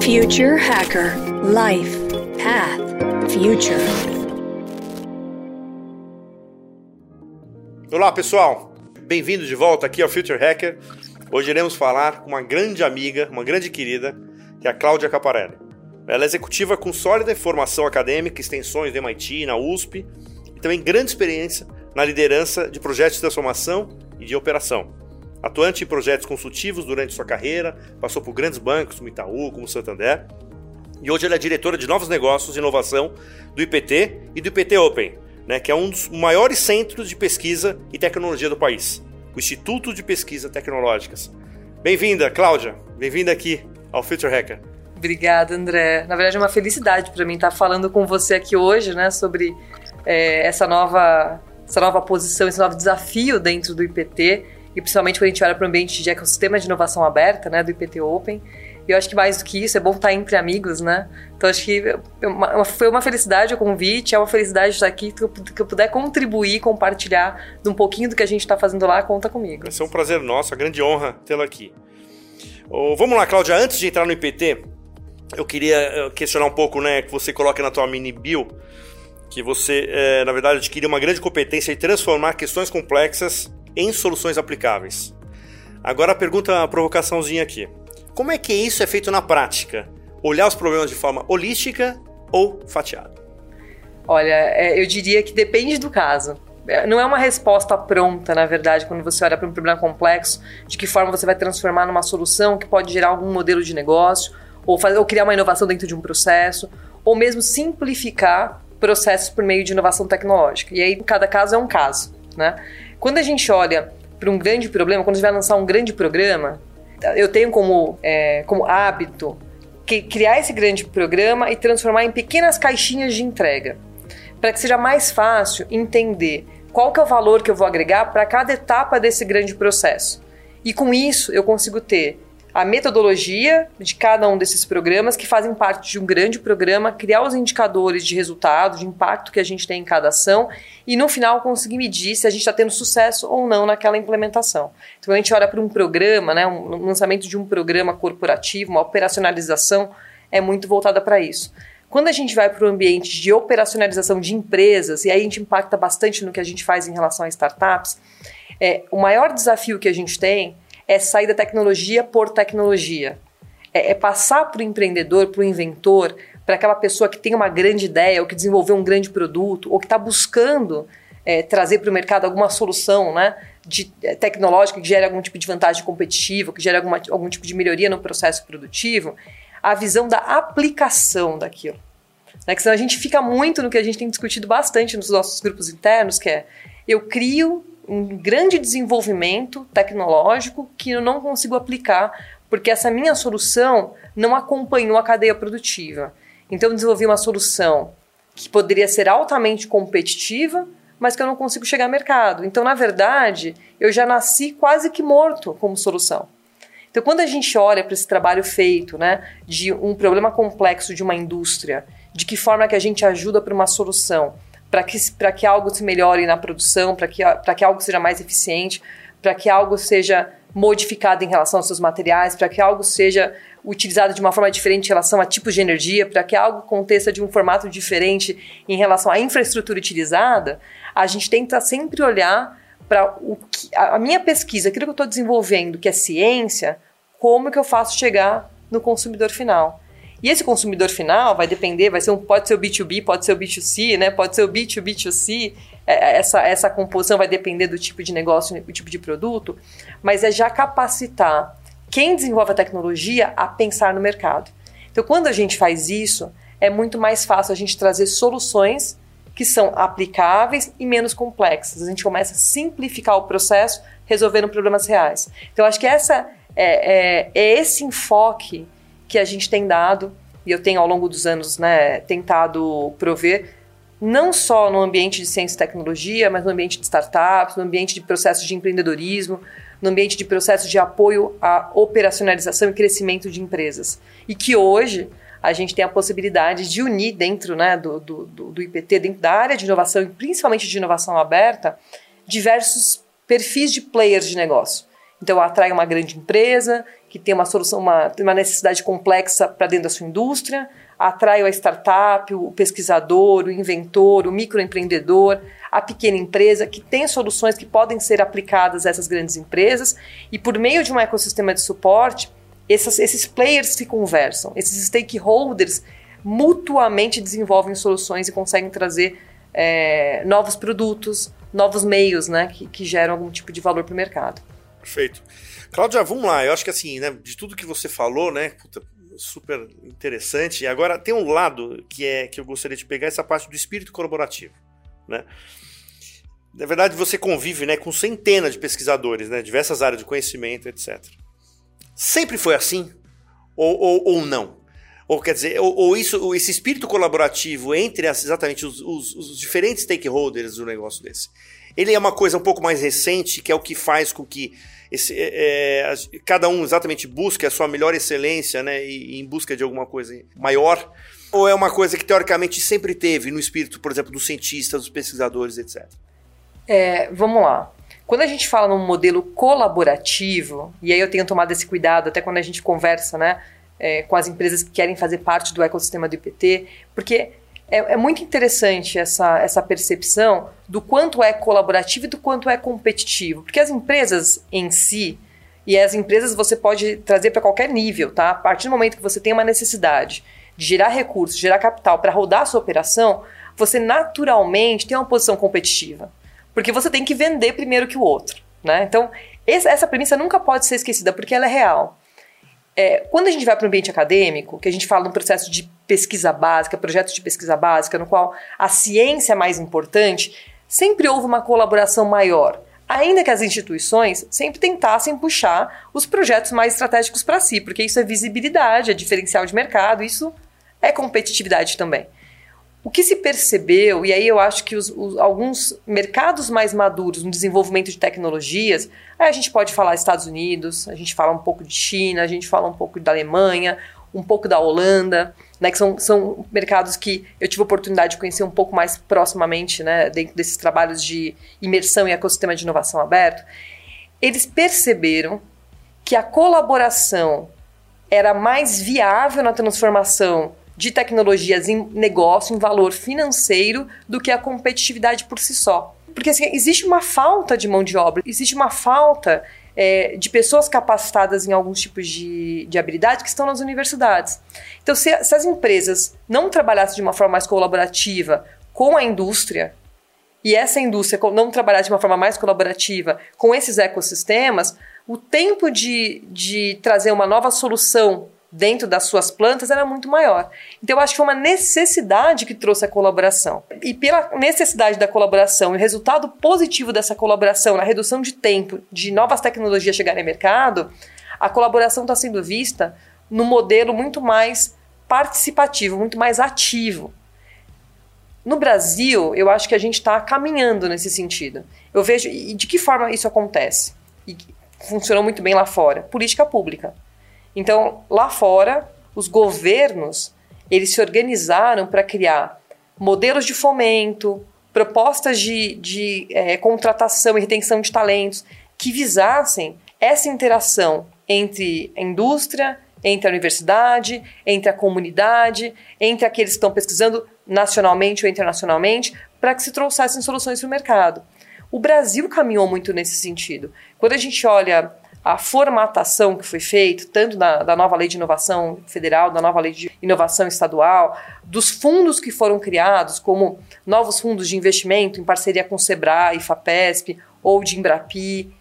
Future Hacker Life Path Future. Olá pessoal, bem-vindo de volta aqui ao Future Hacker. Hoje iremos falar com uma grande amiga, uma grande querida, que é a Cláudia Caparelli. Ela é executiva com sólida formação acadêmica, extensões do MIT, na USP, e também grande experiência na liderança de projetos de transformação e de operação. Atuante em projetos consultivos durante sua carreira, passou por grandes bancos como Itaú, como Santander, e hoje ela é diretora de novos negócios e inovação do IPT e do IPT Open, né, que é um dos maiores centros de pesquisa e tecnologia do país, o Instituto de Pesquisa Tecnológicas. Bem-vinda, Cláudia. Bem-vinda aqui ao Future Hacker. Obrigada, André. Na verdade, é uma felicidade para mim estar falando com você aqui hoje, né, sobre é, essa nova essa nova posição, esse novo desafio dentro do IPT e principalmente quando a gente olha para o ambiente de ecossistema de inovação aberta, né, do IPT Open. E eu acho que mais do que isso, é bom estar entre amigos, né? Então acho que foi uma felicidade o convite, é uma felicidade estar aqui, que eu, puder contribuir, compartilhar um pouquinho do que a gente está fazendo lá, conta comigo. Vai ser um prazer nosso, a grande honra tê-la aqui. Oh, vamos lá, Cláudia, antes de entrar no IPT, eu queria eh, questionar um pouco, né, que você coloca na tua mini bio, que você, é, na verdade, adquire uma grande competência em transformar questões complexas em soluções aplicáveis. Agora a pergunta, a provocaçãozinha aqui. Como é que isso é feito na prática? Olhar os problemas de forma holística ou fatiada? Olha, é, eu diria que depende do caso. É, não é uma resposta pronta, na verdade, quando você olha para um problema complexo, de que forma você vai transformar numa solução que pode gerar algum modelo de negócio, ou, fazer, ou criar uma inovação dentro de um processo, ou mesmo simplificar processos por meio de inovação tecnológica. E aí, cada caso é um caso, né? Quando a gente olha para um grande problema, quando gente vai lançar um grande programa, eu tenho como, é, como hábito que criar esse grande programa e transformar em pequenas caixinhas de entrega, para que seja mais fácil entender qual que é o valor que eu vou agregar para cada etapa desse grande processo. E com isso eu consigo ter a metodologia de cada um desses programas que fazem parte de um grande programa, criar os indicadores de resultado, de impacto que a gente tem em cada ação e no final conseguir medir se a gente está tendo sucesso ou não naquela implementação. Então a gente olha para um programa, né, um lançamento de um programa corporativo, uma operacionalização é muito voltada para isso. Quando a gente vai para o ambiente de operacionalização de empresas, e aí a gente impacta bastante no que a gente faz em relação a startups, é, o maior desafio que a gente tem é sair da tecnologia por tecnologia. É, é passar para o empreendedor, para o inventor, para aquela pessoa que tem uma grande ideia, ou que desenvolveu um grande produto, ou que está buscando é, trazer para o mercado alguma solução né, de, é, tecnológica que gere algum tipo de vantagem competitiva, que gere alguma, algum tipo de melhoria no processo produtivo, a visão da aplicação daquilo. Né, que senão a gente fica muito no que a gente tem discutido bastante nos nossos grupos internos, que é eu crio um grande desenvolvimento tecnológico que eu não consigo aplicar porque essa minha solução não acompanhou a cadeia produtiva. Então eu desenvolvi uma solução que poderia ser altamente competitiva, mas que eu não consigo chegar ao mercado. Então, na verdade, eu já nasci quase que morto como solução. Então, quando a gente olha para esse trabalho feito, né, de um problema complexo de uma indústria, de que forma que a gente ajuda para uma solução, para que, que algo se melhore na produção, para que, que algo seja mais eficiente, para que algo seja modificado em relação aos seus materiais, para que algo seja utilizado de uma forma diferente em relação a tipos de energia, para que algo aconteça de um formato diferente em relação à infraestrutura utilizada, a gente tenta sempre olhar para a minha pesquisa, aquilo que eu estou desenvolvendo, que é ciência, como que eu faço chegar no consumidor final. E esse consumidor final vai depender, vai ser um, pode ser o B2B, pode ser o B2C, né? Pode ser o B2B2C. É, é, essa, essa composição vai depender do tipo de negócio, do tipo de produto, mas é já capacitar quem desenvolve a tecnologia a pensar no mercado. Então, quando a gente faz isso, é muito mais fácil a gente trazer soluções que são aplicáveis e menos complexas. A gente começa a simplificar o processo, resolvendo problemas reais. Então, acho que essa é, é, é esse enfoque que a gente tem dado, e eu tenho ao longo dos anos né, tentado prover, não só no ambiente de ciência e tecnologia, mas no ambiente de startups, no ambiente de processos de empreendedorismo, no ambiente de processos de apoio à operacionalização e crescimento de empresas. E que hoje a gente tem a possibilidade de unir dentro né, do, do, do IPT, dentro da área de inovação e principalmente de inovação aberta, diversos perfis de players de negócio. Então, eu atraio uma grande empresa, que tem uma solução, uma, uma necessidade complexa para dentro da sua indústria, atrai a startup, o pesquisador, o inventor, o microempreendedor, a pequena empresa que tem soluções que podem ser aplicadas a essas grandes empresas e por meio de um ecossistema de suporte, essas, esses players se conversam, esses stakeholders mutuamente desenvolvem soluções e conseguem trazer é, novos produtos, novos meios né, que, que geram algum tipo de valor para o mercado. Perfeito. Cláudia, vamos lá. Eu acho que assim, né, de tudo que você falou, né, puta, super interessante. E agora tem um lado que é que eu gostaria de pegar essa parte do espírito colaborativo, né? Na verdade, você convive, né, com centenas de pesquisadores, né, diversas áreas de conhecimento, etc. Sempre foi assim ou, ou, ou não? Ou quer dizer, ou, ou isso, ou esse espírito colaborativo entre as, exatamente os, os, os diferentes stakeholders do negócio desse, ele é uma coisa um pouco mais recente, que é o que faz com que esse, é, é cada um exatamente busque a sua melhor excelência, né, e, e em busca de alguma coisa maior, ou é uma coisa que teoricamente sempre teve no espírito, por exemplo, dos cientistas, dos pesquisadores, etc. É, vamos lá. Quando a gente fala num modelo colaborativo, e aí eu tenho tomado esse cuidado até quando a gente conversa, né, é, com as empresas que querem fazer parte do ecossistema do IPT, porque é, é, muito interessante essa, essa percepção do quanto é colaborativo e do quanto é competitivo. Porque as empresas em si, e as empresas você pode trazer para qualquer nível, tá? A partir do momento que você tem uma necessidade de gerar recursos, gerar capital para rodar a sua operação, você naturalmente tem uma posição competitiva. Porque você tem que vender primeiro que o outro. Né? Então, essa premissa nunca pode ser esquecida, porque ela é real. É, quando a gente vai para o ambiente acadêmico, que a gente fala um processo de pesquisa básica, projetos de pesquisa básica, no qual a ciência é mais importante, sempre houve uma colaboração maior. Ainda que as instituições sempre tentassem puxar os projetos mais estratégicos para si, porque isso é visibilidade, é diferencial de mercado, isso é competitividade também. O que se percebeu, e aí eu acho que os, os, alguns mercados mais maduros no desenvolvimento de tecnologias, a gente pode falar Estados Unidos, a gente fala um pouco de China, a gente fala um pouco da Alemanha, um pouco da Holanda, né, que são, são mercados que eu tive a oportunidade de conhecer um pouco mais proximamente, né, dentro desses trabalhos de imersão e ecossistema de inovação aberto. Eles perceberam que a colaboração era mais viável na transformação de tecnologias em negócio, em valor financeiro, do que a competitividade por si só. Porque assim, existe uma falta de mão de obra, existe uma falta é, de pessoas capacitadas em alguns tipos de, de habilidade que estão nas universidades. Então, se, se as empresas não trabalhassem de uma forma mais colaborativa com a indústria, e essa indústria não trabalhar de uma forma mais colaborativa com esses ecossistemas, o tempo de, de trazer uma nova solução dentro das suas plantas era muito maior. Então eu acho que foi uma necessidade que trouxe a colaboração. E pela necessidade da colaboração e o resultado positivo dessa colaboração na redução de tempo de novas tecnologias chegarem ao mercado, a colaboração está sendo vista no modelo muito mais participativo, muito mais ativo. No Brasil, eu acho que a gente está caminhando nesse sentido. Eu vejo e de que forma isso acontece e funcionou muito bem lá fora. Política pública. Então, lá fora, os governos eles se organizaram para criar modelos de fomento, propostas de, de é, contratação e retenção de talentos que visassem essa interação entre a indústria, entre a universidade, entre a comunidade, entre aqueles que estão pesquisando nacionalmente ou internacionalmente, para que se trouxessem soluções para o mercado. O Brasil caminhou muito nesse sentido. Quando a gente olha a formatação que foi feita, tanto da, da, nova lei de inovação federal, da nova lei de inovação estadual, dos fundos que foram criados, como novos fundos de investimento em parceria com o Sebrae, FAPESP ou de Embrapi,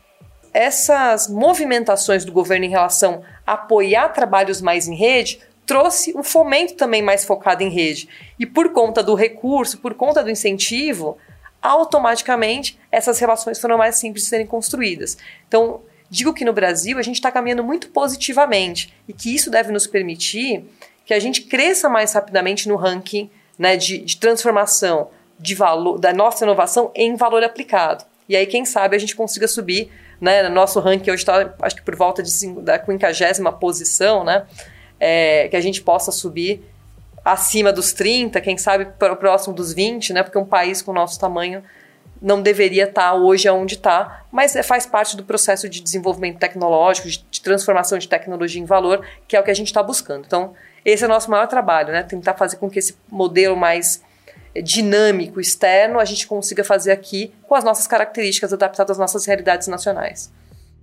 essas movimentações do governo em relação a apoiar trabalhos mais em rede trouxe um fomento também mais focado em rede. E por conta do recurso, por conta do incentivo, automaticamente essas relações foram mais simples de serem construídas. Então, Digo que no Brasil a gente está caminhando muito positivamente e que isso deve nos permitir que a gente cresça mais rapidamente no ranking né, de, de transformação de valor da nossa inovação em valor aplicado. E aí, quem sabe, a gente consiga subir, né? No nosso ranking hoje está, acho que por volta de, da quinquagésima posição, né? É, que a gente possa subir acima dos 30, quem sabe para o próximo dos 20, né? Porque um país com o nosso tamanho não deveria estar hoje onde está, mas é, faz parte do processo de desenvolvimento tecnológico, de, transformação de tecnologia em valor, que é o que a gente está buscando. Então, esse é o nosso maior trabalho, né? Tentar fazer com que esse modelo mais dinâmico externo a gente consiga fazer aqui com as nossas características adaptadas às nossas realidades nacionais.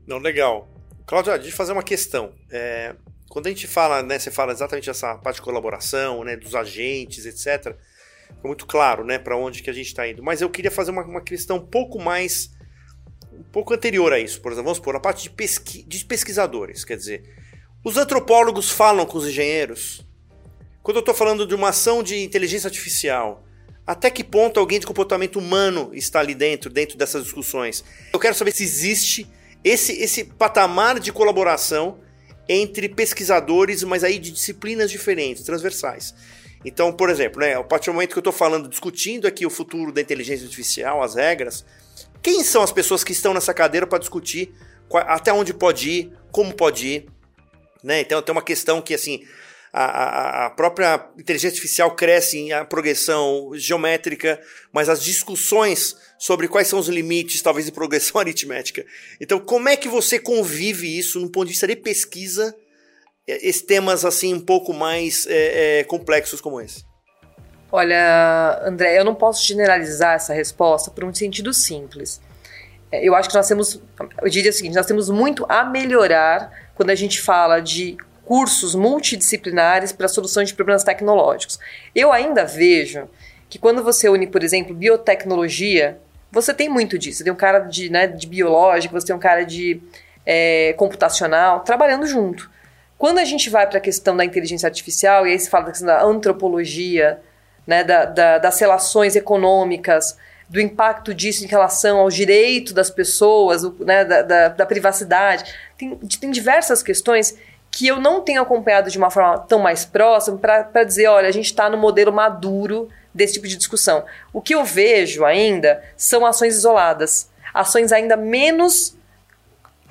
Não, legal. Cláudia, deixa eu fazer uma questão. É, quando a gente fala, né, você fala exatamente essa parte de colaboração, né, dos agentes, etc., ficou muito claro, né, para onde que a gente está indo. Mas eu queria fazer uma, uma questão um pouco mais, um pouco anterior a isso. Por exemplo, vamos supor, a parte de, pesqui, de pesquisadores, quer dizer, os antropólogos falam com os engenheiros. Quando eu estou falando de uma ação de inteligência artificial, até que ponto alguém de comportamento humano está ali dentro, dentro dessas discussões? Eu quero saber se existe esse, esse patamar de colaboração entre pesquisadores, mas aí de disciplinas diferentes, transversais. Então, por exemplo, né, a partir do momento que eu estou falando, discutindo aqui o futuro da inteligência artificial, as regras, quem são as pessoas que estão nessa cadeira para discutir até onde pode ir, como pode ir? Né? Então, tem uma questão que, assim, a, a, própria inteligência artificial cresce em a progressão geométrica, mas as discussões sobre quais são os limites, talvez, de progressão aritmética. Então, como é que você convive isso no ponto de vista de pesquisa, temas assim um pouco mais é, é, complexos como esse? Olha, André, eu não posso generalizar essa resposta por um sentido simples. É, eu acho que nós temos, eu diria o seguinte, nós temos muito a melhorar quando a gente fala de cursos multidisciplinares para soluções de problemas tecnológicos. Eu ainda vejo que quando você une, por exemplo, biotecnologia, você tem muito disso. Você tem um cara de, né, de biológico, você tem um cara de é, computacional trabalhando junto. Quando a gente vai para a questão da inteligência artificial, e aí se fala da questão da antropologia, né, da, da, das relações econômicas, do impacto disso em relação ao direito das pessoas, né, da, da, da privacidade, tem, tem diversas questões que eu não tenho acompanhado de uma forma tão mais próxima para dizer, olha, a gente está no modelo maduro desse tipo de discussão. O que eu vejo ainda são ações isoladas, ações ainda menos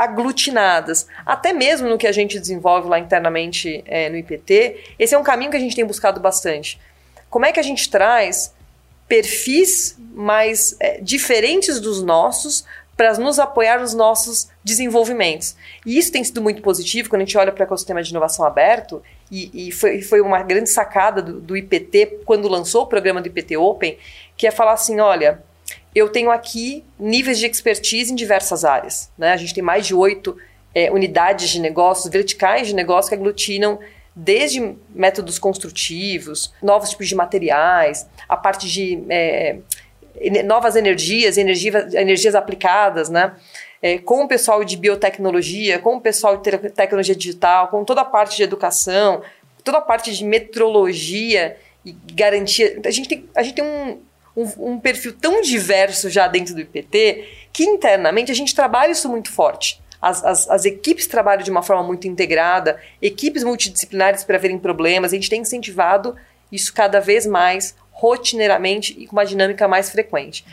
aglutinadas. Até mesmo no que a gente desenvolve lá internamente é, no IPT, esse é um caminho que a gente tem buscado bastante. Como é que a gente traz perfis mais é, diferentes dos nossos para nos apoiar nos nossos desenvolvimentos. E isso tem sido muito positivo quando a gente olha para o ecossistema de inovação aberto, e, e foi, foi, uma grande sacada do, do, IPT quando lançou o programa do IPT Open, que é falar assim: olha, eu tenho aqui níveis de expertise em diversas áreas. Né? A gente tem mais de oito é, unidades de negócios, verticais de negócio que aglutinam desde métodos construtivos, novos tipos de materiais, a parte de é, novas energias, energia, energias aplicadas, né? É, com o pessoal de biotecnologia, com o pessoal de tecnologia digital, com toda a parte de educação, toda a parte de metrologia e garantia. A gente tem, a gente tem um, um, um perfil tão diverso já dentro do IPT que internamente a gente trabalha isso muito forte. As, as, as, equipes trabalham de uma forma muito integrada, equipes multidisciplinares para verem problemas, a gente tem incentivado isso cada vez mais rotineiramente e com uma dinâmica mais frequente.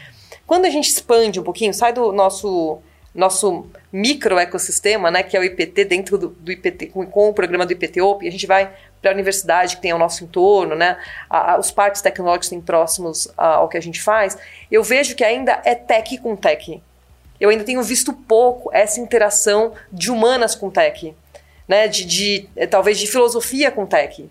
Quando a gente expande um pouquinho, sai do nosso nosso micro ecossistema, né, que é o IPT dentro do, do IPT com, com, o programa do IPT Open, a gente vai para a universidade que tem ao nosso entorno, né, a, a, os parques tecnológicos têm próximos a, ao que a gente faz, eu vejo que ainda é tech com tech. Eu ainda tenho visto pouco essa interação de humanas com tech, né, de, de talvez de filosofia com tech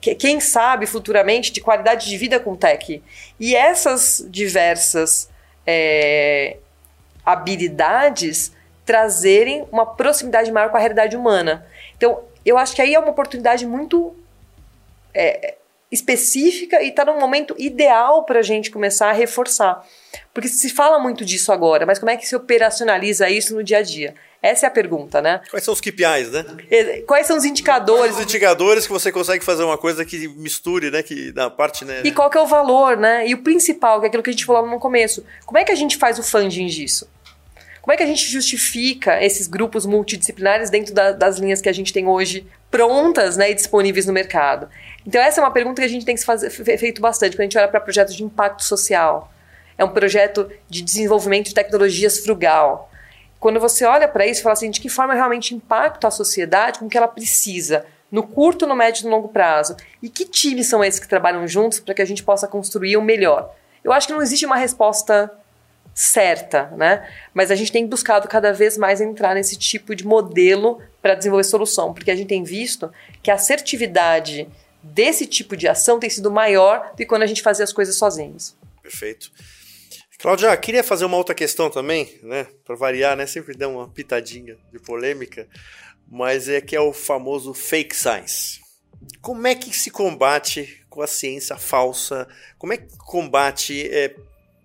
quem sabe futuramente de qualidade de vida com tech. E essas diversas é, habilidades trazerem uma proximidade maior com a realidade humana. Então, eu acho que aí é uma oportunidade muito é, específica e está num momento ideal para a gente começar a reforçar. Porque se fala muito disso agora, mas como é que se operacionaliza isso no dia a dia? Essa é a pergunta, né? Quais são os KPIs, né? Quais são os indicadores? Os indicadores que você consegue fazer uma coisa que misture, né? Que na parte, né? E qual que é o valor, né? E o principal, que é aquilo que a gente falou no começo. Como é que a gente faz o funding disso? Como é que a gente justifica esses grupos multidisciplinares dentro da, das linhas que a gente tem hoje prontas né, e disponíveis no mercado? Então, essa é uma pergunta que a gente tem que fazer, feito bastante quando a gente olha para projetos de impacto social. É um projeto de desenvolvimento de tecnologias frugal quando você olha para isso, fala assim, de que forma realmente impacta a sociedade com o que ela precisa no curto, no médio e no longo prazo? E que times são esses que trabalham juntos para que a gente possa construir o melhor? Eu acho que não existe uma resposta certa, né? Mas a gente tem buscado cada vez mais entrar nesse tipo de modelo para desenvolver solução, porque a gente tem visto que a assertividade desse tipo de ação tem sido maior do que quando a gente fazia as coisas sozinhos. Perfeito. Cláudia, queria fazer uma outra questão também, né? Para variar, né? Sempre dá uma pitadinha de polêmica, mas é que é o famoso fake science. Como é que se combate com a ciência falsa? Como é que combate é,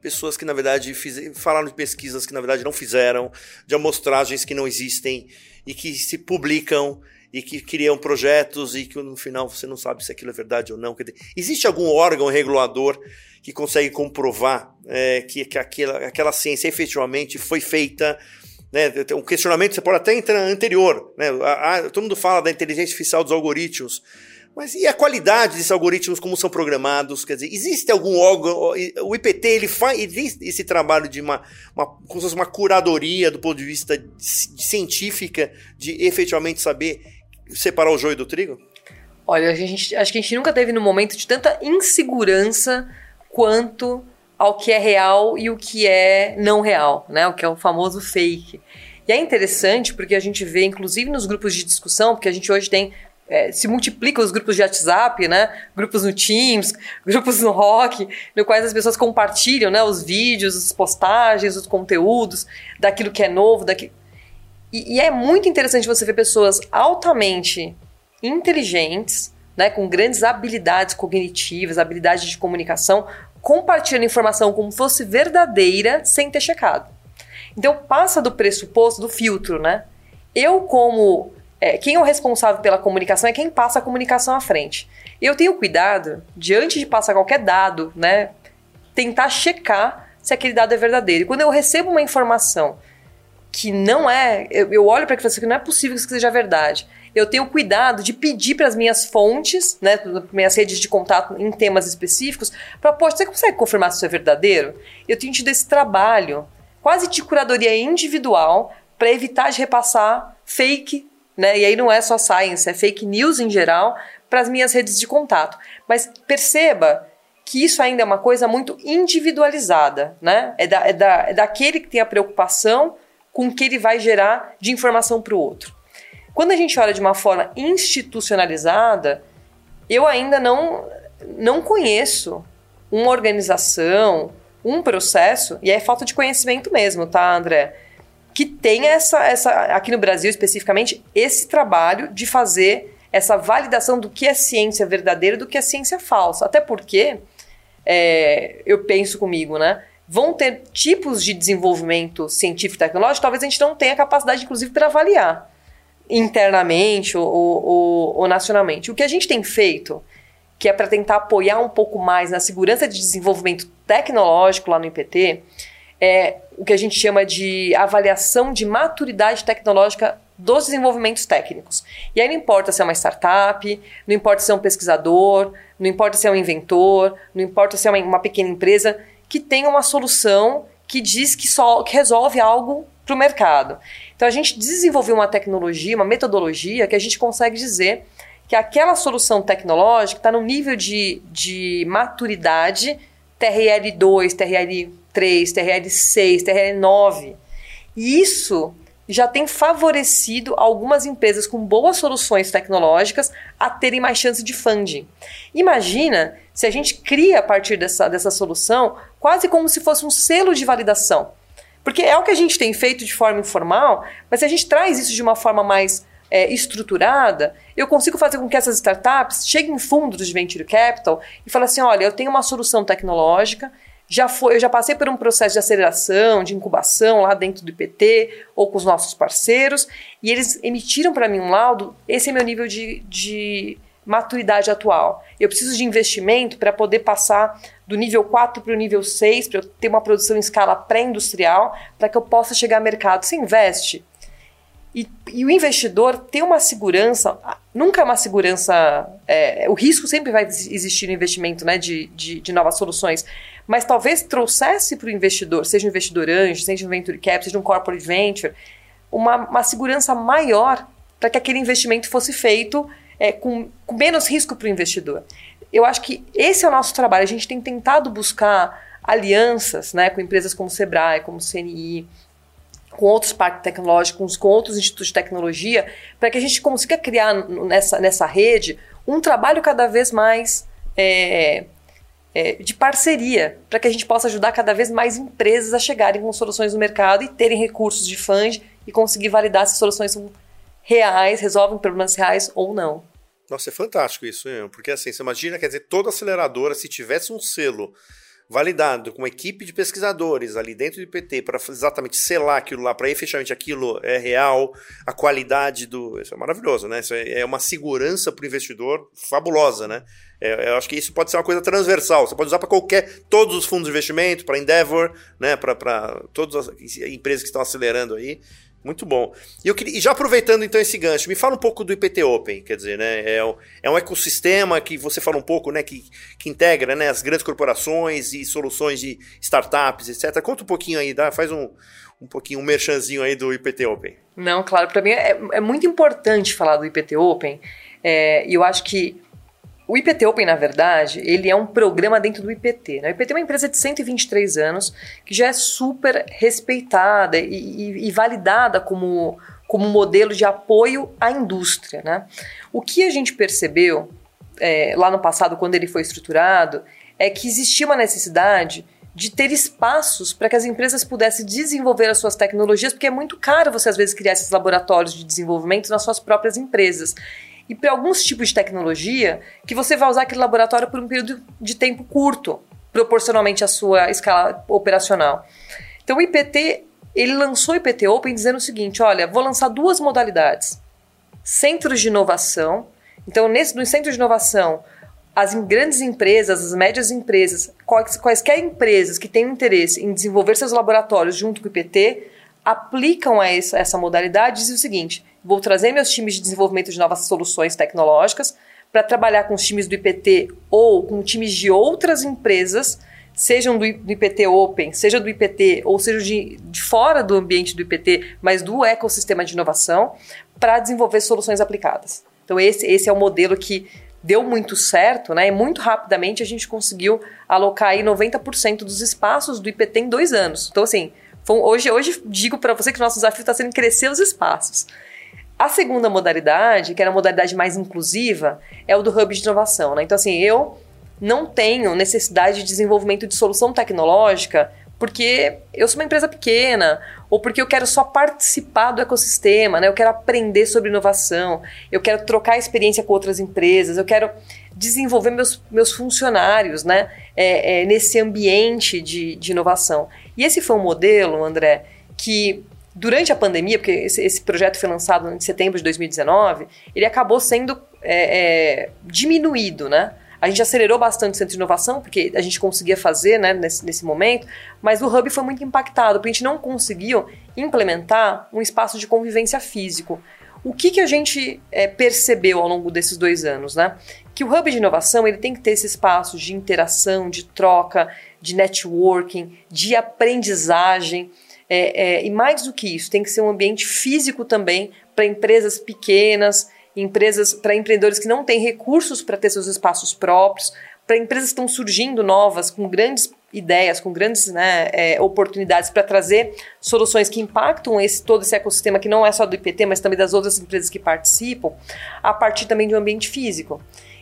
pessoas que na verdade fiz, falaram de pesquisas que na verdade não fizeram, de amostragens que não existem e que se publicam e que criam projetos e que no final você não sabe se aquilo é verdade ou não. Existe algum órgão regulador que consegue comprovar é, que, que aquela, aquela ciência efetivamente foi feita? Né? Um questionamento você pode até entrar anterior. Né? A, a, todo mundo fala da inteligência artificial dos algoritmos. Mas e a qualidade desses algoritmos, como são programados? Quer dizer, existe algum órgão? O IPT ele faz existe esse trabalho de uma, uma, como se uma curadoria do ponto de vista de, científica, de efetivamente saber separar o joio do trigo? Olha, gente, acho que a gente nunca teve num momento de tanta insegurança quanto ao que é real e o que é não real, né? O que é o famoso fake. E é interessante porque a gente vê, inclusive nos grupos de discussão, porque a gente hoje tem é, se multiplica os grupos de WhatsApp, né? Grupos no Teams, grupos no Rock, no quais as pessoas compartilham, né? Os vídeos, as postagens, os conteúdos, daquilo que é novo, daquilo. E, e é muito interessante você ver pessoas altamente inteligentes, né, com grandes habilidades cognitivas, habilidades de comunicação, compartilhando informação como fosse verdadeira sem ter checado. Então passa do pressuposto do filtro, né? Eu como é, quem é o responsável pela comunicação é quem passa a comunicação à frente. Eu tenho cuidado de antes de passar qualquer dado, né, tentar checar se aquele dado é verdadeiro. E quando eu recebo uma informação que não é, eu, eu olho para aquilo e falo assim, não é possível que isso seja verdade eu tenho cuidado de pedir para as minhas fontes, né, minhas redes de contato em temas específicos, para, poxa, você consegue confirmar se isso é verdadeiro? Eu tenho tido esse trabalho, quase de curadoria individual, para evitar de repassar fake, né, e aí não é só science, é fake news em geral, para as minhas redes de contato. Mas perceba que isso ainda é uma coisa muito individualizada, né? É, da, é, da, é daquele que tem a preocupação com o que ele vai gerar de informação para o outro. Quando a gente olha de uma forma institucionalizada, eu ainda não, não conheço uma organização, um processo, e é falta de conhecimento mesmo, tá, André? Que tenha essa, essa, aqui no Brasil especificamente, esse trabalho de fazer essa validação do que é ciência verdadeira e do que é ciência falsa. Até porque, é, eu penso comigo, né? Vão ter tipos de desenvolvimento científico e tecnológico, talvez a gente não tenha capacidade, inclusive, para avaliar internamente ou, ou, ou nacionalmente. O que a gente tem feito, que é para tentar apoiar um pouco mais na segurança de desenvolvimento tecnológico lá no IPT, é o que a gente chama de avaliação de maturidade tecnológica dos desenvolvimentos técnicos. E aí não importa se é uma startup, não importa se é um pesquisador, não importa se é um inventor, não importa se é uma, uma pequena empresa que tem uma solução que diz que, só, que resolve algo para o mercado. Então a gente desenvolveu uma tecnologia, uma metodologia que a gente consegue dizer que aquela solução tecnológica está no nível de, de maturidade TRL2, TRL3, TRL6, TRL9. E isso já tem favorecido algumas empresas com boas soluções tecnológicas a terem mais chance de funding. Imagina se a gente cria a partir dessa, dessa solução quase como se fosse um selo de validação. Porque é o que a gente tem feito de forma informal, mas se a gente traz isso de uma forma mais é, estruturada, eu consigo fazer com que essas startups cheguem em fundos de venture capital e falem assim: olha, eu tenho uma solução tecnológica, já foi, eu já passei por um processo de aceleração, de incubação lá dentro do IPT ou com os nossos parceiros, e eles emitiram para mim um laudo. Esse é meu nível de, de maturidade atual. Eu preciso de investimento para poder passar do nível 4 para o nível 6, para eu ter uma produção em escala pré-industrial, para que eu possa chegar ao mercado. Você investe. E, e, o investidor tem uma segurança, nunca é uma segurança. É, o risco sempre vai existir no investimento né, de, de, de novas soluções, mas talvez trouxesse para o investidor, seja um investidor anjo, seja um venture cap, seja um corporate venture, uma, uma segurança maior para que aquele investimento fosse feito é, com, com menos risco para o investidor. Eu acho que esse é o nosso trabalho. A gente tem tentado buscar alianças né, com empresas como Sebrae, como CNI, com outros parques tecnológicos, com outros institutos de tecnologia, para que a gente consiga criar nessa, nessa rede um trabalho cada vez mais é, é, de parceria, para que a gente possa ajudar cada vez mais empresas a chegarem com soluções no mercado e terem recursos de fund e conseguir validar se soluções são reais, resolvem problemas reais ou não. Nossa, é fantástico isso, porque assim, você imagina, quer dizer, toda aceleradora, se tivesse um selo validado com uma equipe de pesquisadores ali dentro do IPT para exatamente selar aquilo lá, para efetivamente aquilo é real, a qualidade do. Isso é maravilhoso, né? Isso é, é uma segurança para o investidor fabulosa, né? É, eu acho que isso pode ser uma coisa transversal. Você pode usar para qualquer. Todos os fundos de investimento, para Endeavor, né? Para todas as empresas que estão acelerando aí. Muito bom. E, eu queria, e já aproveitando então esse gancho, me fala um pouco do IPT Open, quer dizer, né? É um, é um ecossistema que você fala um pouco, né? Que, que integra né, as grandes corporações e soluções de startups, etc. Conta um pouquinho aí, dá, faz um, um pouquinho, um merchanzinho aí do IPT Open. Não, claro, para mim é, é, muito importante falar do IPT Open. É, e eu acho que o IPT Open, na verdade, ele é um programa dentro do IPT. Né? O IPT é uma empresa de 123 anos que já é super respeitada e, e, e validada como, como modelo de apoio à indústria. Né? O que a gente percebeu é, lá no passado, quando ele foi estruturado, é que existia uma necessidade de ter espaços para que as empresas pudessem desenvolver as suas tecnologias, porque é muito caro você às vezes criar esses laboratórios de desenvolvimento nas suas próprias empresas e para alguns tipos de tecnologia que você vai usar aquele laboratório por um período de tempo curto, proporcionalmente à sua escala operacional. Então o IPT, ele lançou o IPT Open dizendo o seguinte, olha, vou lançar duas modalidades. Centros de inovação. Então, nesse, no centro de inovação, as grandes empresas, as médias empresas, quais, quaisquer empresas que tenham interesse em desenvolver seus laboratórios junto com o IPT, aplicam a essa, essa modalidade e dizem o seguinte: Vou trazer meus times de desenvolvimento de novas soluções tecnológicas para trabalhar com os times do IPT ou com times de outras empresas, sejam do IPT Open, seja do IPT ou seja de, de fora do ambiente do IPT, mas do ecossistema de inovação, para desenvolver soluções aplicadas. Então esse, esse é o modelo que deu muito certo, né? E muito rapidamente a gente conseguiu alocar aí 90% dos espaços do IPT em dois anos. Então assim, hoje, hoje digo para você que o nosso desafio está sendo crescer os espaços. A segunda modalidade, que era a modalidade mais inclusiva, é o do hub de inovação. Né? Então, assim, eu não tenho necessidade de desenvolvimento de solução tecnológica porque eu sou uma empresa pequena ou porque eu quero só participar do ecossistema, né? eu quero aprender sobre inovação, eu quero trocar experiência com outras empresas, eu quero desenvolver meus, meus funcionários né? É, é, nesse ambiente de, de inovação. E esse foi um modelo, André, que Durante a pandemia, porque esse, esse, projeto foi lançado em setembro de 2019, ele acabou sendo é, é, diminuído, né? A gente acelerou bastante o centro de inovação, porque a gente conseguia fazer né, nesse, nesse momento, mas o Hub foi muito impactado, porque a gente não conseguiu implementar um espaço de convivência físico. O que, que a gente é, percebeu ao longo desses dois anos? Né? Que o Hub de inovação ele tem que ter esse espaço de interação, de troca, de networking, de aprendizagem. É, é, e mais do que isso, tem que ser um ambiente físico também para empresas pequenas, empresas para empreendedores que não têm recursos para ter seus espaços próprios, para empresas que estão surgindo novas, com grandes ideias, com grandes né, é, oportunidades para trazer soluções que impactam esse, todo esse ecossistema que não é só do IPT, mas também das outras empresas que participam, a partir também de um ambiente físico.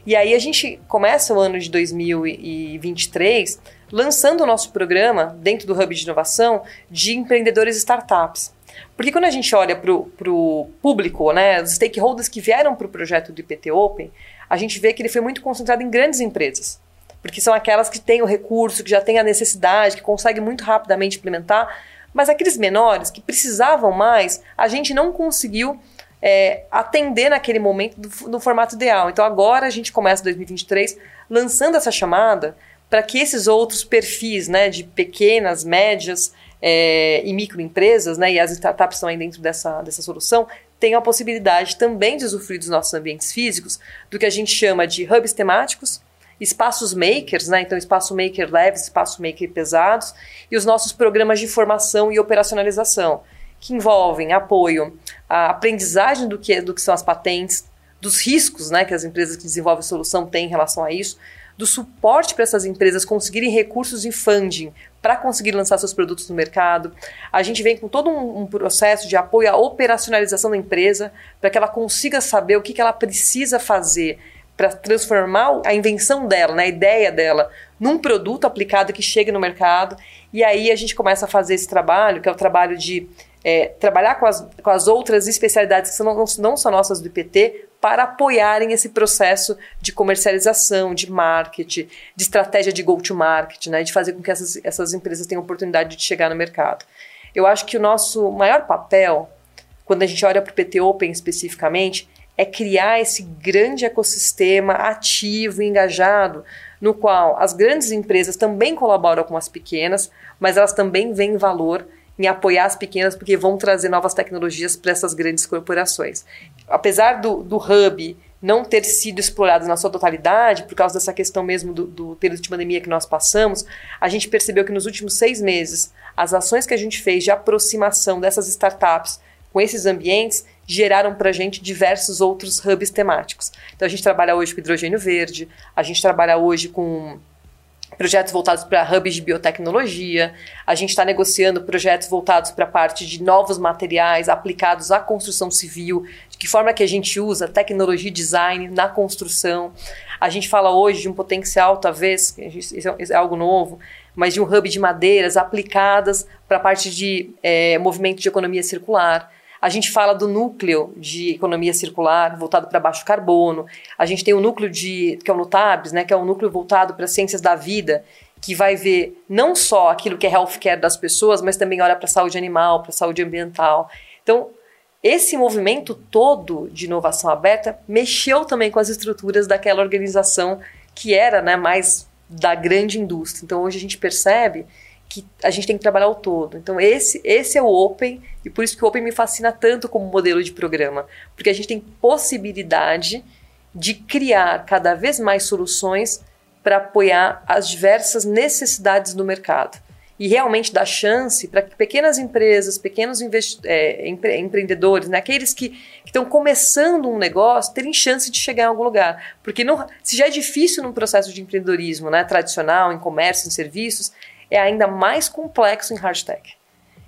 E aí a gente começa o ano de 2023 lançando o nosso programa dentro do Hub de Inovação de empreendedores startups. Porque quando a gente olha para o público, né, os stakeholders que vieram para o projeto do IPT Open, a gente vê que ele foi muito concentrado em grandes empresas. Porque são aquelas que têm o recurso, que já têm a necessidade, que conseguem muito rapidamente implementar. Mas aqueles menores que precisavam mais, a gente não conseguiu é, atender naquele momento no formato ideal. Então agora a gente começa 2023 lançando essa chamada para que esses outros perfis né, de pequenas, médias é, e microempresas, né, e as startups estão aí dentro dessa, dessa solução, tenham a possibilidade também de usufruir dos nossos ambientes físicos, do que a gente chama de hubs temáticos, espaços makers, né, então espaço maker leves, espaço maker pesados, e os nossos programas de formação e operacionalização, que envolvem apoio à aprendizagem do que, do que são as patentes, dos riscos né, que as empresas que desenvolvem solução têm em relação a isso, do suporte para essas empresas conseguirem recursos e funding para conseguir lançar seus produtos no mercado. A gente vem com todo um, um processo de apoio à operacionalização da empresa para que ela consiga saber o que, que ela precisa fazer para transformar a invenção dela, né, a ideia dela, num produto aplicado que chegue no mercado. E aí a gente começa a fazer esse trabalho, que é o trabalho de é, trabalhar com as, com as outras especialidades que são, não, não são nossas do IPT, para apoiarem esse processo de comercialização, de marketing, de estratégia de go-to-market, né, de fazer com que essas, essas empresas tenham oportunidade de chegar no mercado. Eu acho que o nosso maior papel, quando a gente olha para o PT Open especificamente, é criar esse grande ecossistema ativo e engajado, no qual as grandes empresas também colaboram com as pequenas, mas elas também veem valor em apoiar as pequenas porque vão trazer novas tecnologias para essas grandes corporações. Apesar do, do hub não ter sido explorado na sua totalidade, por causa dessa questão mesmo do, do, período de pandemia que nós passamos, a gente percebeu que nos últimos seis meses, as ações que a gente fez de aproximação dessas startups com esses ambientes geraram para a gente diversos outros hubs temáticos. Então a gente trabalha hoje com hidrogênio verde, a gente trabalha hoje com projetos voltados para hubs de biotecnologia. A gente está negociando projetos voltados para a parte de novos materiais aplicados à construção civil, de que forma que a gente usa tecnologia e design na construção. A gente fala hoje de um potencial, talvez, isso é, é algo novo, mas de um hub de madeiras aplicadas para a parte de é, movimento de economia circular. A gente fala do núcleo de economia circular, voltado para baixo carbono. A gente tem o núcleo de, que é o NUTABS, né, que é um núcleo voltado para ciências da vida, que vai ver não só aquilo que é healthcare das pessoas, mas também olha para a saúde animal, para a saúde ambiental. Então, esse movimento todo de inovação aberta mexeu também com as estruturas daquela organização que era né, mais da grande indústria. Então, hoje a gente percebe que a gente tem que trabalhar o todo. Então esse esse é o Open e por isso que o Open me fascina tanto como modelo de programa, porque a gente tem possibilidade de criar cada vez mais soluções para apoiar as diversas necessidades do mercado e realmente dar chance para que pequenas empresas, pequenos é, empre empreendedores, né, aqueles que estão começando um negócio, terem chance de chegar em algum lugar. Porque não, se já é difícil num processo de empreendedorismo né, tradicional, em comércio, em serviços, é ainda mais complexo em hardtech.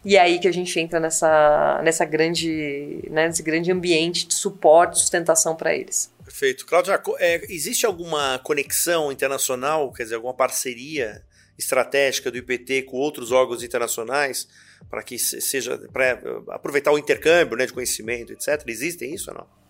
E é aí que a gente entra nessa, nessa grande, né, nesse grande ambiente de suporte, sustentação para eles. Perfeito. Cláudia, é, existe alguma conexão internacional, quer dizer, alguma parceria estratégica do IPT com outros órgãos internacionais para que seja para aproveitar o intercâmbio né, de conhecimento, etc. Existem isso ou não?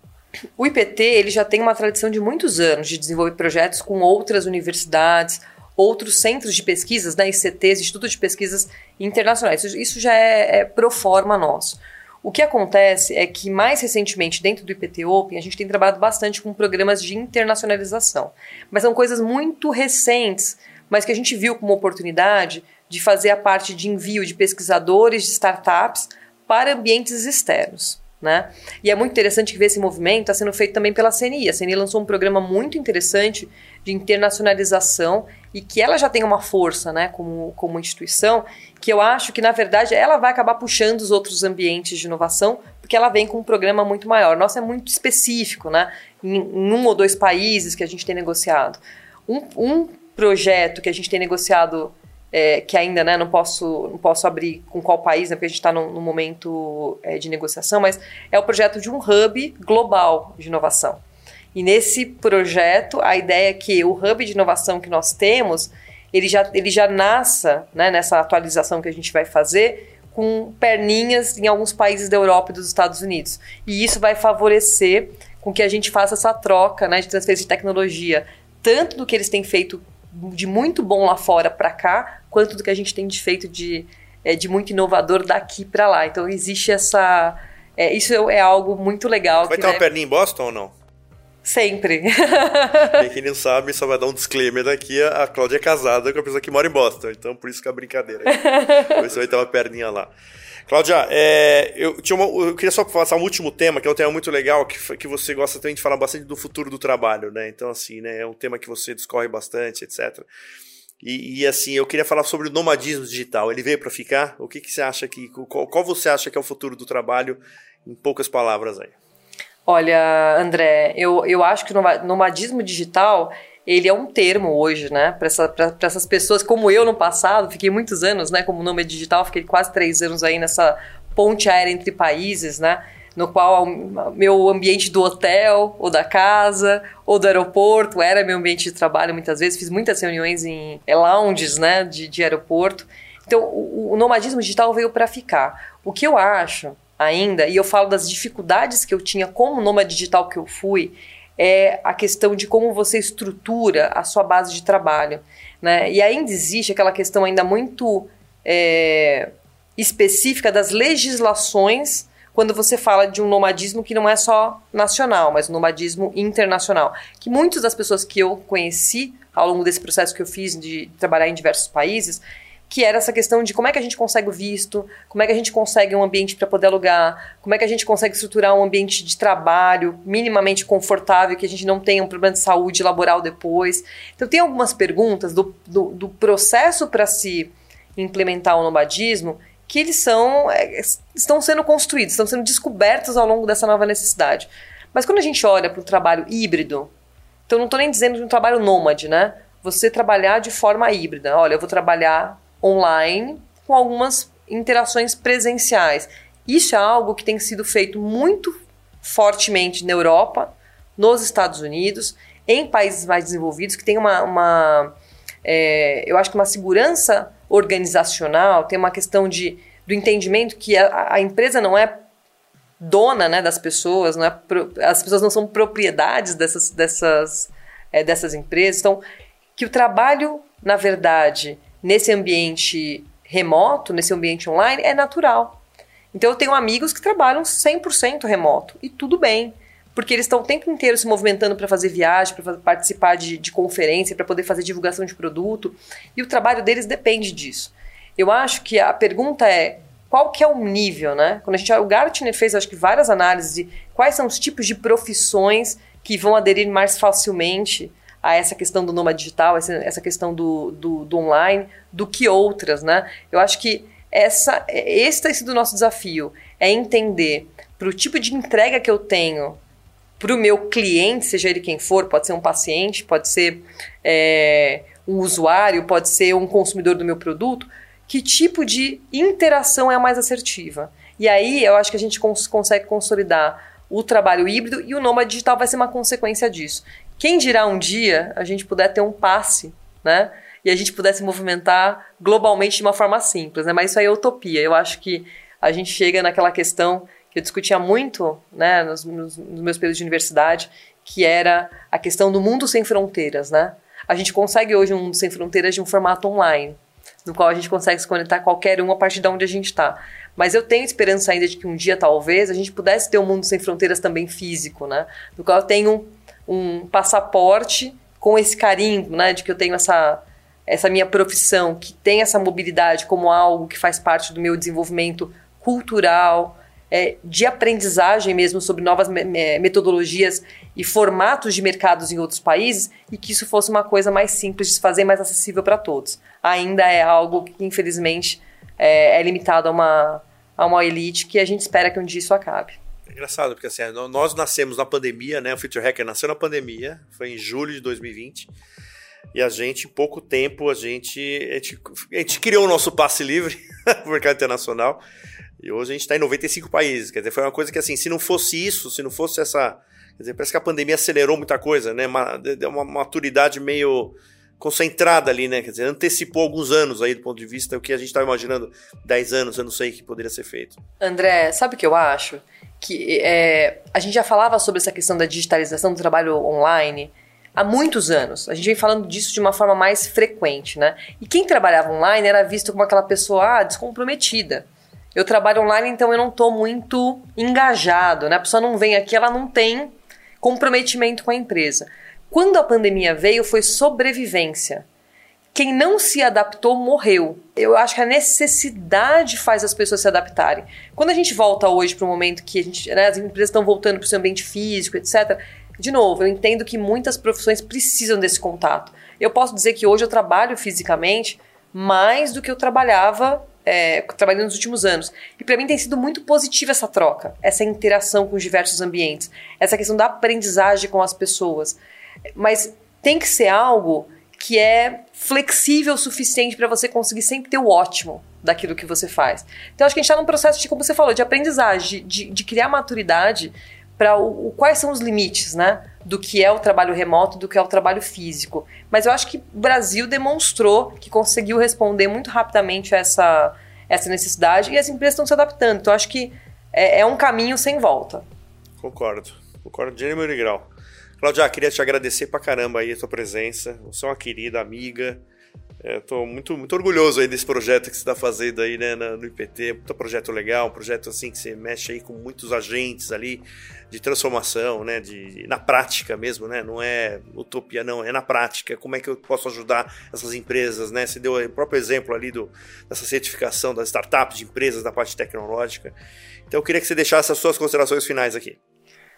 O IPT ele já tem uma tradição de muitos anos de desenvolver projetos com outras universidades, outros centros de pesquisas, né, ICTs, Institutos de Pesquisas Internacionais. Isso já é, é pro forma nosso. O que acontece é que, mais recentemente, dentro do IPT Open, a gente tem trabalhado bastante com programas de internacionalização. Mas são coisas muito recentes, mas que a gente viu como oportunidade de fazer a parte de envio de pesquisadores de startups para ambientes externos. Né? E é muito interessante ver esse movimento está sendo feito também pela CNI. A CNI lançou um programa muito interessante de internacionalização e que ela já tem uma força né, como, como instituição, que eu acho que, na verdade, ela vai acabar puxando os outros ambientes de inovação, porque ela vem com um programa muito maior. Nosso é muito específico, né? Em, em um ou dois países que a gente tem negociado. Um, um projeto que a gente tem negociado é, que ainda né, não, posso, não posso abrir com qual país, né, porque a gente está no, no, momento é, de negociação, mas é o projeto de um hub global de inovação. E nesse projeto, a ideia é que o hub de inovação que nós temos, ele já, ele já nasça, né, nessa atualização que a gente vai fazer, com perninhas em alguns países da Europa e dos Estados Unidos. E isso vai favorecer com que a gente faça essa troca né, de transferência de tecnologia, tanto do que eles têm feito de muito bom lá fora para cá, quanto do que a gente tem de feito de, é, de muito inovador daqui para lá. Então existe essa. É, isso é algo muito legal. Vai ter uma perninha em Boston ou não? Sempre. Bem, quem não sabe, só vai dar um disclaimer daqui, a Cláudia é casada com a pessoa que mora em Boston, então por isso que é a brincadeira. Você vai ter uma perninha lá. Cláudia, é, eu, uma, eu queria só passar um último tema, que é um tema muito legal, que, que você gosta também de falar bastante do futuro do trabalho, né? Então, assim, né, é um tema que você discorre bastante, etc. E, e, assim, eu queria falar sobre o nomadismo digital. Ele veio para ficar? O que, que você acha que. Qual, qual, você acha que é o futuro do trabalho, em poucas palavras aí? Olha, André, eu, eu acho que o nomadismo digital ele é um termo hoje, né? Para essa, essas pessoas como eu no passado, fiquei muitos anos, né? Como nome digital, fiquei quase três anos aí nessa ponte aérea entre países, né? No qual meu ambiente do hotel, ou da casa, ou do aeroporto era meu ambiente de trabalho muitas vezes. Fiz muitas reuniões em é, lounges, né? De, de aeroporto. Então, o, o nomadismo digital veio para ficar. O que eu acho ainda, e eu falo das dificuldades que eu tinha como nômade digital que eu fui, é a questão de como você estrutura a sua base de trabalho. Né? E ainda existe aquela questão ainda muito é, específica das legislações quando você fala de um nomadismo que não é só nacional, mas um nomadismo internacional. Que muitas das pessoas que eu conheci ao longo desse processo que eu fiz de trabalhar em diversos países, que era essa questão de como é que a gente consegue o visto, como é que a gente consegue um ambiente para poder alugar, como é que a gente consegue estruturar um ambiente de trabalho minimamente confortável, que a gente não tenha um problema de saúde laboral depois. Então, tem algumas perguntas do, do, do processo para se implementar o nomadismo que eles são é, estão sendo construídos, estão sendo descobertos ao longo dessa nova necessidade. Mas quando a gente olha para o trabalho híbrido, então não estou nem dizendo de um trabalho nômade, né? Você trabalhar de forma híbrida. Olha, eu vou trabalhar online com algumas interações presenciais. Isso é algo que tem sido feito muito fortemente na Europa, nos Estados Unidos, em países mais desenvolvidos, que tem uma, uma é, eu acho que uma segurança organizacional, tem uma questão de, do entendimento que a, a empresa não é dona né, das pessoas, não é, as pessoas não são propriedades dessas, dessas, é, dessas empresas. Então, que o trabalho, na verdade, nesse ambiente remoto, nesse ambiente online, é natural. Então eu tenho amigos que trabalham 100% remoto e tudo bem, porque eles estão o tempo inteiro se movimentando para fazer viagem, para participar de, de conferência, para poder fazer divulgação de produto, e o trabalho deles depende disso. Eu acho que a pergunta é qual que é o nível, né? Quando a gente o Gartner fez acho que várias análises de quais são os tipos de profissões que vão aderir mais facilmente a essa questão do nômade digital, essa, essa questão do, do, do, online, do que outras, né? Eu acho que essa, esse tem sido o nosso desafio, é entender para o tipo de entrega que eu tenho para o meu cliente, seja ele quem for, pode ser um paciente, pode ser é, um usuário, pode ser um consumidor do meu produto, que tipo de interação é a mais assertiva. E aí eu acho que a gente cons consegue consolidar o trabalho híbrido e o nômade digital vai ser uma consequência disso. Quem dirá um dia a gente puder ter um passe, né? E a gente pudesse movimentar globalmente de uma forma simples, né? Mas isso aí é utopia. Eu acho que a gente chega naquela questão que eu discutia muito, né, nos, nos, nos meus períodos de universidade, que era a questão do mundo sem fronteiras, né? A gente consegue hoje um mundo sem fronteiras de um formato online, no qual a gente consegue se conectar qualquer um a partir de onde a gente está. Mas eu tenho esperança ainda de que um dia, talvez, a gente pudesse ter um mundo sem fronteiras também físico, né? No qual eu tenho um passaporte com esse carinho, né, de que eu tenho essa essa minha profissão, que tem essa mobilidade como algo que faz parte do meu desenvolvimento cultural, é, de aprendizagem mesmo sobre novas me metodologias e formatos de mercados em outros países e que isso fosse uma coisa mais simples de se fazer, mais acessível para todos. Ainda é algo que, infelizmente, é, é limitado a uma, a uma elite que a gente espera que um dia isso acabe. É engraçado, porque assim, nós nascemos na pandemia, né? O Future Hacker nasceu na pandemia, foi em julho de 2020. E a gente, em pouco tempo, a gente, a gente, a gente criou o nosso passe livre no mercado internacional. E hoje a gente está em 95 países. Quer dizer, foi uma coisa que, assim, se não fosse isso, se não fosse essa. Quer dizer, parece que a pandemia acelerou muita coisa, né? Deu uma maturidade meio concentrada ali, né? Quer dizer, antecipou alguns anos aí do ponto de vista o que a gente estava imaginando 10 anos, eu não sei que poderia ser feito. André, sabe o que eu acho? Que é, a gente já falava sobre essa questão da digitalização do trabalho online há muitos anos. A gente vem falando disso de uma forma mais frequente, né? E quem trabalhava online era visto como aquela pessoa ah, descomprometida. Eu trabalho online, então eu não estou muito engajado, né? A pessoa não vem aqui, ela não tem comprometimento com a empresa. Quando a pandemia veio, foi sobrevivência. Quem não se adaptou morreu. Eu acho que a necessidade faz as pessoas se adaptarem. Quando a gente volta hoje para o momento que gente, né, as empresas estão voltando para o seu ambiente físico, etc. De novo, eu entendo que muitas profissões precisam desse contato. Eu posso dizer que hoje eu trabalho fisicamente mais do que eu trabalhava é, trabalhando nos últimos anos. E para mim tem sido muito positiva essa troca, essa interação com os diversos ambientes, essa questão da aprendizagem com as pessoas. Mas tem que ser algo que é flexível o suficiente para você conseguir sempre ter o ótimo daquilo que você faz. Então acho que a gente está num processo de, como você falou, de aprendizagem, de, de criar maturidade para o, o, quais são os limites, né? Do que é o trabalho remoto, do que é o trabalho físico. Mas eu acho que o Brasil demonstrou que conseguiu responder muito rapidamente a essa, essa necessidade e as empresas estão se adaptando. Então acho que é, é um caminho sem volta. Concordo. Concordo gênero e grau. Cláudia, queria te agradecer pra caramba aí a tua presença. Você é uma querida amiga. Estou é, muito, muito orgulhoso aí desse projeto que você está fazendo aí né, no IPT. Muito projeto legal, um projeto assim que você mexe aí com muitos agentes ali de transformação, né, de, na prática mesmo, né, não é utopia não, é na prática, como é que eu posso ajudar essas empresas, né, você deu o próprio exemplo ali do, dessa certificação das startups, de empresas da parte tecnológica, então eu queria que você deixasse as suas considerações finais aqui.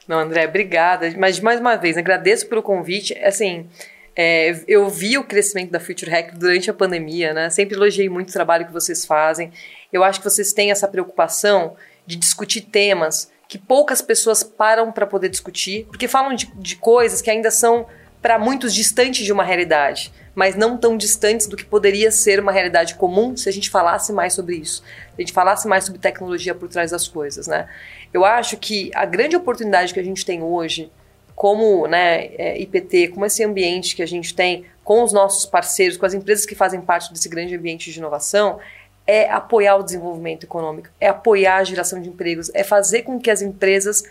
Não, André, obrigada. Mas mais uma vez, agradeço pelo convite. Assim, é, eu vi o crescimento da Future Hack durante a pandemia, né? Sempre elogiei muito o trabalho que vocês fazem. Eu acho que vocês têm essa preocupação de discutir temas que poucas pessoas param para poder discutir, porque falam de, de coisas que ainda são para muitos distantes de uma realidade, mas não tão distantes do que poderia ser uma realidade comum se a gente falasse mais sobre isso, se a gente falasse mais sobre tecnologia por trás das coisas, né? Eu acho que a grande oportunidade que a gente tem hoje, como né, é, IPT, como esse ambiente que a gente tem com os nossos parceiros, com as empresas que fazem parte desse grande ambiente de inovação, é apoiar o desenvolvimento econômico, é apoiar a geração de empregos, é fazer com que as empresas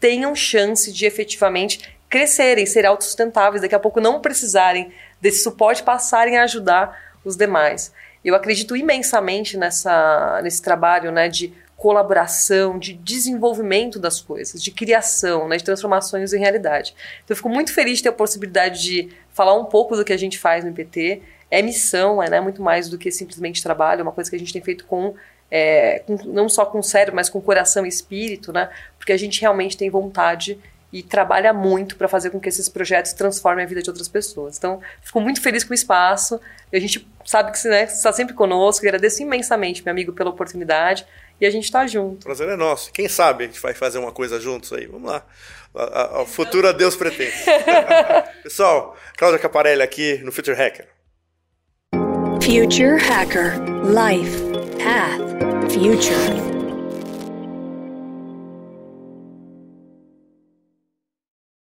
tenham chance de efetivamente crescerem, ser autossustentáveis, daqui a pouco não precisarem desse suporte, passarem a ajudar os demais. Eu acredito imensamente nessa, nesse trabalho né, de colaboração, de desenvolvimento das coisas, de criação, né, de transformações em realidade. Então, eu fico muito feliz de ter a possibilidade de falar um pouco do que a gente faz no IPT. É missão, é né, muito mais do que simplesmente trabalho, é uma coisa que a gente tem feito com, é, com não só com cérebro, mas com coração e espírito, né, porque a gente realmente tem vontade e trabalha muito para fazer com que esses projetos transformem a vida de outras pessoas. Então, fico muito feliz com o espaço. A gente sabe que você né, está sempre conosco. Agradeço imensamente, meu amigo, pela oportunidade e a gente está junto. O prazer é nosso. Quem sabe a gente vai fazer uma coisa juntos aí. Vamos lá. A, a, futuro a Deus pretende. Pessoal, Cláudia Caparelli aqui no Future Hacker. Future Hacker Life Path Future.